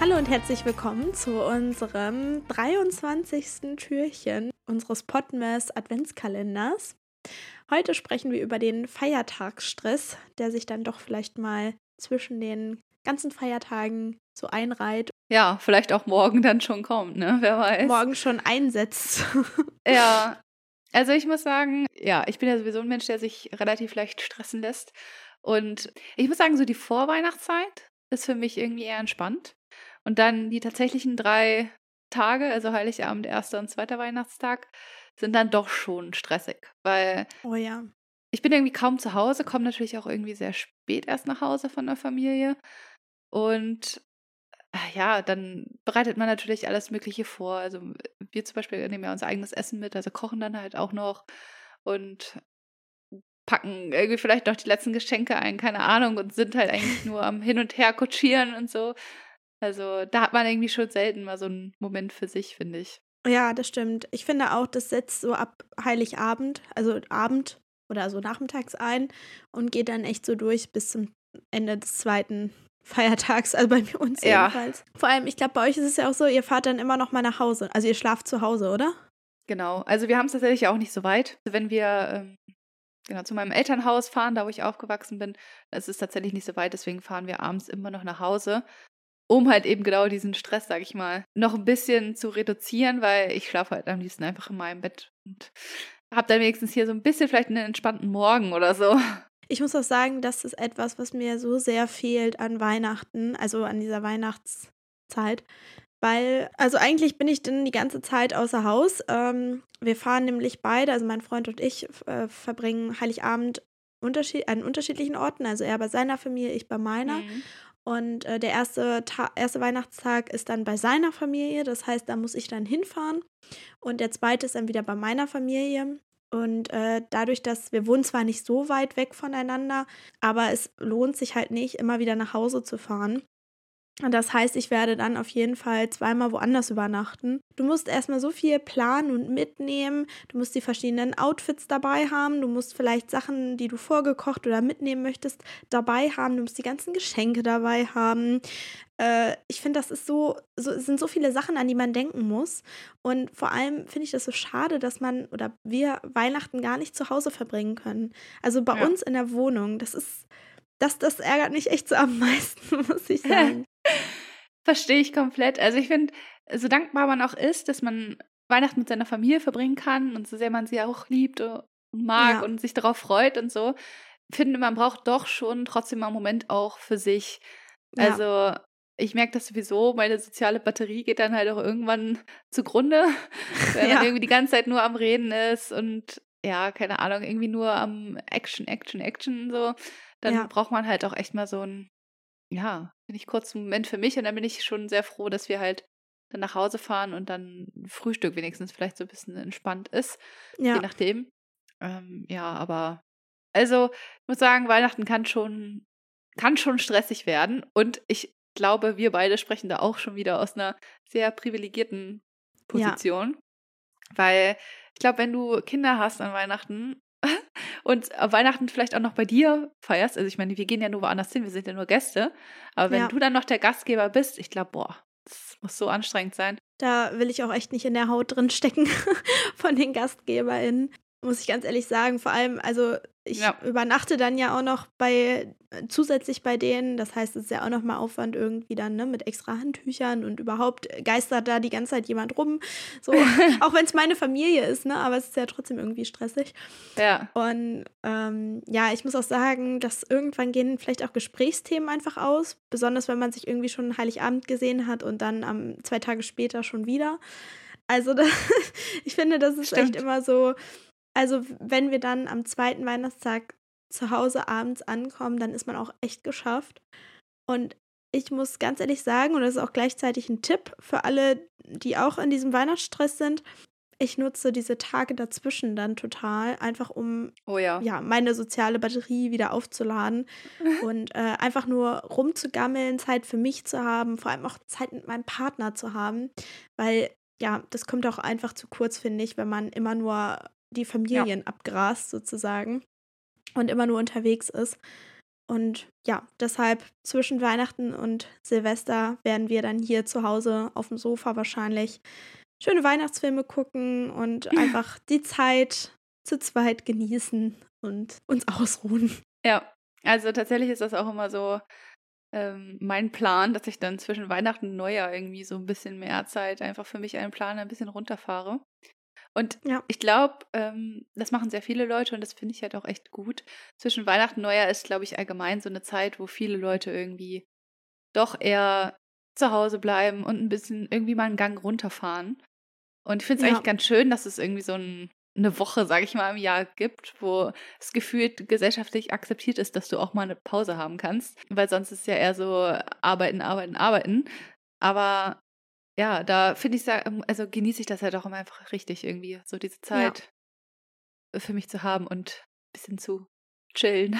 Hallo und herzlich willkommen zu unserem 23. Türchen unseres Podmas Adventskalenders. Heute sprechen wir über den Feiertagsstress, der sich dann doch vielleicht mal zwischen den ganzen Feiertagen so einreiht. Ja, vielleicht auch morgen dann schon kommt, ne? Wer weiß. Morgen schon einsetzt. ja. Also ich muss sagen, ja, ich bin ja sowieso ein Mensch, der sich relativ leicht stressen lässt. Und ich muss sagen, so die Vorweihnachtszeit ist für mich irgendwie eher entspannt. Und dann die tatsächlichen drei Tage, also Heiligabend, erster und zweiter Weihnachtstag, sind dann doch schon stressig, weil oh ja. ich bin irgendwie kaum zu Hause, komme natürlich auch irgendwie sehr spät erst nach Hause von der Familie und äh, ja, dann bereitet man natürlich alles Mögliche vor. Also wir zum Beispiel nehmen ja unser eigenes Essen mit, also kochen dann halt auch noch und packen irgendwie vielleicht noch die letzten Geschenke ein, keine Ahnung, und sind halt eigentlich nur am Hin und Her kutschieren und so. Also da hat man irgendwie schon selten mal so einen Moment für sich, finde ich. Ja, das stimmt. Ich finde auch, das setzt so ab Heiligabend, also Abend oder so nachmittags ein und geht dann echt so durch bis zum Ende des zweiten Feiertags, also bei uns ja. jedenfalls. Vor allem, ich glaube, bei euch ist es ja auch so, ihr fahrt dann immer noch mal nach Hause. Also ihr schlaft zu Hause, oder? Genau. Also wir haben es tatsächlich auch nicht so weit. Wenn wir ähm, genau zu meinem Elternhaus fahren, da wo ich aufgewachsen bin, es ist tatsächlich nicht so weit, deswegen fahren wir abends immer noch nach Hause um halt eben genau diesen Stress, sag ich mal, noch ein bisschen zu reduzieren, weil ich schlafe halt am liebsten einfach in meinem Bett und habe dann wenigstens hier so ein bisschen vielleicht einen entspannten Morgen oder so. Ich muss auch sagen, das ist etwas, was mir so sehr fehlt an Weihnachten, also an dieser Weihnachtszeit. Weil, also eigentlich bin ich dann die ganze Zeit außer Haus. Ähm, wir fahren nämlich beide, also mein Freund und ich, äh, verbringen Heiligabend unterschied an unterschiedlichen Orten. Also er bei seiner Familie, ich bei meiner. Mhm. Und äh, der erste, erste Weihnachtstag ist dann bei seiner Familie. Das heißt, da muss ich dann hinfahren. Und der zweite ist dann wieder bei meiner Familie. Und äh, dadurch, dass wir wohnen zwar nicht so weit weg voneinander, aber es lohnt sich halt nicht, immer wieder nach Hause zu fahren. Das heißt, ich werde dann auf jeden Fall zweimal woanders übernachten. Du musst erstmal so viel planen und mitnehmen. Du musst die verschiedenen Outfits dabei haben. Du musst vielleicht Sachen, die du vorgekocht oder mitnehmen möchtest, dabei haben. Du musst die ganzen Geschenke dabei haben. Äh, ich finde, das ist so, so, es sind so viele Sachen, an die man denken muss. Und vor allem finde ich das so schade, dass man oder wir Weihnachten gar nicht zu Hause verbringen können. Also bei ja. uns in der Wohnung. Das ist das, das ärgert mich echt so am meisten, muss ich sagen. Verstehe ich komplett. Also ich finde, so dankbar man auch ist, dass man Weihnachten mit seiner Familie verbringen kann und so sehr man sie auch liebt und mag ja. und sich darauf freut und so, finde man braucht doch schon trotzdem mal einen Moment auch für sich. Ja. Also ich merke das sowieso, meine soziale Batterie geht dann halt auch irgendwann zugrunde, wenn ja. man irgendwie die ganze Zeit nur am Reden ist und ja, keine Ahnung, irgendwie nur am Action, Action, Action so dann braucht man halt auch echt mal so ein, ja, bin ich kurz einen Moment für mich und dann bin ich schon sehr froh, dass wir halt dann nach Hause fahren und dann Frühstück wenigstens vielleicht so ein bisschen entspannt ist. Ja. Je nachdem. Ähm, ja, aber also ich muss sagen, Weihnachten kann schon, kann schon stressig werden. Und ich glaube, wir beide sprechen da auch schon wieder aus einer sehr privilegierten Position. Ja. Weil ich glaube, wenn du Kinder hast an Weihnachten und Weihnachten vielleicht auch noch bei dir feierst, also ich meine, wir gehen ja nur woanders hin, wir sind ja nur Gäste, aber wenn ja. du dann noch der Gastgeber bist, ich glaube, boah, das muss so anstrengend sein. Da will ich auch echt nicht in der Haut drin stecken von den GastgeberInnen muss ich ganz ehrlich sagen. Vor allem, also ich ja. übernachte dann ja auch noch bei zusätzlich bei denen. Das heißt, es ist ja auch noch mal Aufwand irgendwie dann ne, mit extra Handtüchern und überhaupt geistert da die ganze Zeit jemand rum. So, auch wenn es meine Familie ist, ne, aber es ist ja trotzdem irgendwie stressig. Ja. Und ähm, ja, ich muss auch sagen, dass irgendwann gehen vielleicht auch Gesprächsthemen einfach aus, besonders wenn man sich irgendwie schon Heiligabend gesehen hat und dann am zwei Tage später schon wieder. Also da, ich finde, das ist Stimmt. echt immer so also, wenn wir dann am zweiten Weihnachtstag zu Hause abends ankommen, dann ist man auch echt geschafft. Und ich muss ganz ehrlich sagen, und das ist auch gleichzeitig ein Tipp für alle, die auch in diesem Weihnachtsstress sind, ich nutze diese Tage dazwischen dann total, einfach um oh ja. ja. meine soziale Batterie wieder aufzuladen und äh, einfach nur rumzugammeln, Zeit für mich zu haben, vor allem auch Zeit mit meinem Partner zu haben, weil ja, das kommt auch einfach zu kurz, finde ich, wenn man immer nur die Familien ja. abgrast sozusagen und immer nur unterwegs ist. Und ja, deshalb zwischen Weihnachten und Silvester werden wir dann hier zu Hause auf dem Sofa wahrscheinlich schöne Weihnachtsfilme gucken und einfach die Zeit zu zweit genießen und uns ausruhen. Ja, also tatsächlich ist das auch immer so ähm, mein Plan, dass ich dann zwischen Weihnachten und Neujahr irgendwie so ein bisschen mehr Zeit einfach für mich einen Plan ein bisschen runterfahre. Und ja. ich glaube, ähm, das machen sehr viele Leute und das finde ich halt auch echt gut. Zwischen Weihnachten und Neujahr ist, glaube ich, allgemein so eine Zeit, wo viele Leute irgendwie doch eher zu Hause bleiben und ein bisschen irgendwie mal einen Gang runterfahren. Und ich finde es ja. eigentlich ganz schön, dass es irgendwie so ein, eine Woche, sage ich mal, im Jahr gibt, wo es gefühlt gesellschaftlich akzeptiert ist, dass du auch mal eine Pause haben kannst. Weil sonst ist es ja eher so arbeiten, arbeiten, arbeiten. Aber ja, da finde ich, ähm, also genieße ich das halt auch immer einfach richtig irgendwie, so diese Zeit ja. für mich zu haben und ein bisschen zu chillen.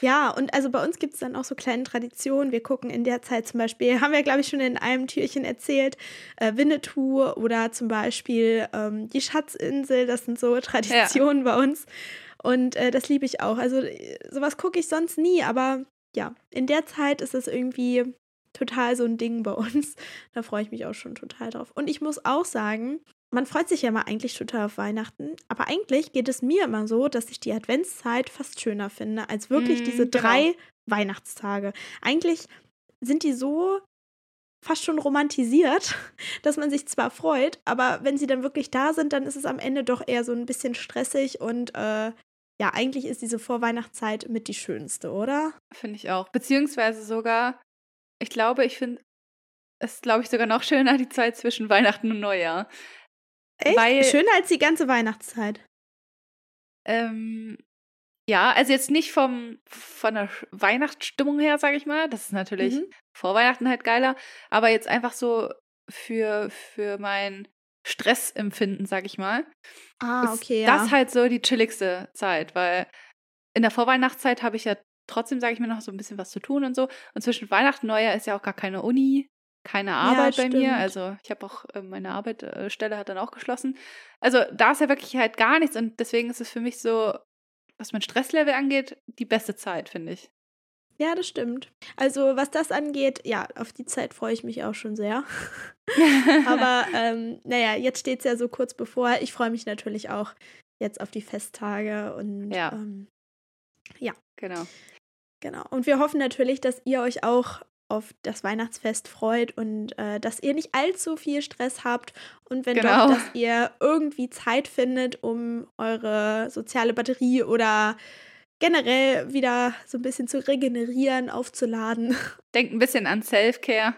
Ja, und also bei uns gibt es dann auch so kleine Traditionen. Wir gucken in der Zeit zum Beispiel, haben wir, glaube ich, schon in einem Türchen erzählt, äh, Winnetou oder zum Beispiel ähm, die Schatzinsel. Das sind so Traditionen ja. bei uns. Und äh, das liebe ich auch. Also äh, sowas gucke ich sonst nie, aber ja, in der Zeit ist es irgendwie total so ein Ding bei uns. Da freue ich mich auch schon total drauf. Und ich muss auch sagen, man freut sich ja mal eigentlich total auf Weihnachten, aber eigentlich geht es mir immer so, dass ich die Adventszeit fast schöner finde als wirklich mm, diese genau. drei genau. Weihnachtstage. Eigentlich sind die so fast schon romantisiert, dass man sich zwar freut, aber wenn sie dann wirklich da sind, dann ist es am Ende doch eher so ein bisschen stressig und äh, ja, eigentlich ist diese Vorweihnachtszeit mit die schönste, oder? Finde ich auch. Beziehungsweise sogar ich glaube, ich finde es, glaube ich, sogar noch schöner, die Zeit zwischen Weihnachten und Neujahr. Echt? Weil, schöner als die ganze Weihnachtszeit. Ähm, ja, also jetzt nicht vom, von der Weihnachtsstimmung her, sage ich mal. Das ist natürlich mhm. vor Weihnachten halt geiler. Aber jetzt einfach so für, für mein Stressempfinden, sag ich mal. Ah, okay. Ist ja. Das halt so die chilligste Zeit, weil in der Vorweihnachtszeit habe ich ja trotzdem, sage ich mir, noch so ein bisschen was zu tun und so. Und zwischen Weihnachten und Neujahr ist ja auch gar keine Uni, keine Arbeit ja, bei mir. Also ich habe auch, äh, meine Arbeitsstelle hat dann auch geschlossen. Also da ist ja wirklich halt gar nichts und deswegen ist es für mich so, was mein Stresslevel angeht, die beste Zeit, finde ich. Ja, das stimmt. Also was das angeht, ja, auf die Zeit freue ich mich auch schon sehr. Aber ähm, naja, jetzt steht es ja so kurz bevor. Ich freue mich natürlich auch jetzt auf die Festtage und ja. Ähm, ja. Genau. Genau. Und wir hoffen natürlich, dass ihr euch auch auf das Weihnachtsfest freut und äh, dass ihr nicht allzu viel Stress habt und wenn genau. doch, dass ihr irgendwie Zeit findet, um eure soziale Batterie oder generell wieder so ein bisschen zu regenerieren, aufzuladen. Denkt ein bisschen an Self-Care.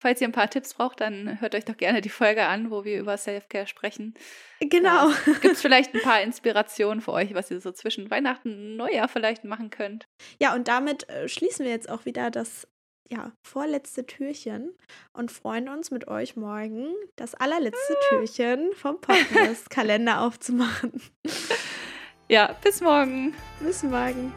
Falls ihr ein paar Tipps braucht, dann hört euch doch gerne die Folge an, wo wir über Self-Care sprechen. Genau. Gibt es vielleicht ein paar Inspirationen für euch, was ihr so zwischen Weihnachten und Neujahr vielleicht machen könnt? Ja, und damit äh, schließen wir jetzt auch wieder das ja, vorletzte Türchen und freuen uns mit euch morgen das allerletzte ah. Türchen vom Podcast-Kalender aufzumachen. Ja, bis morgen. Bis morgen.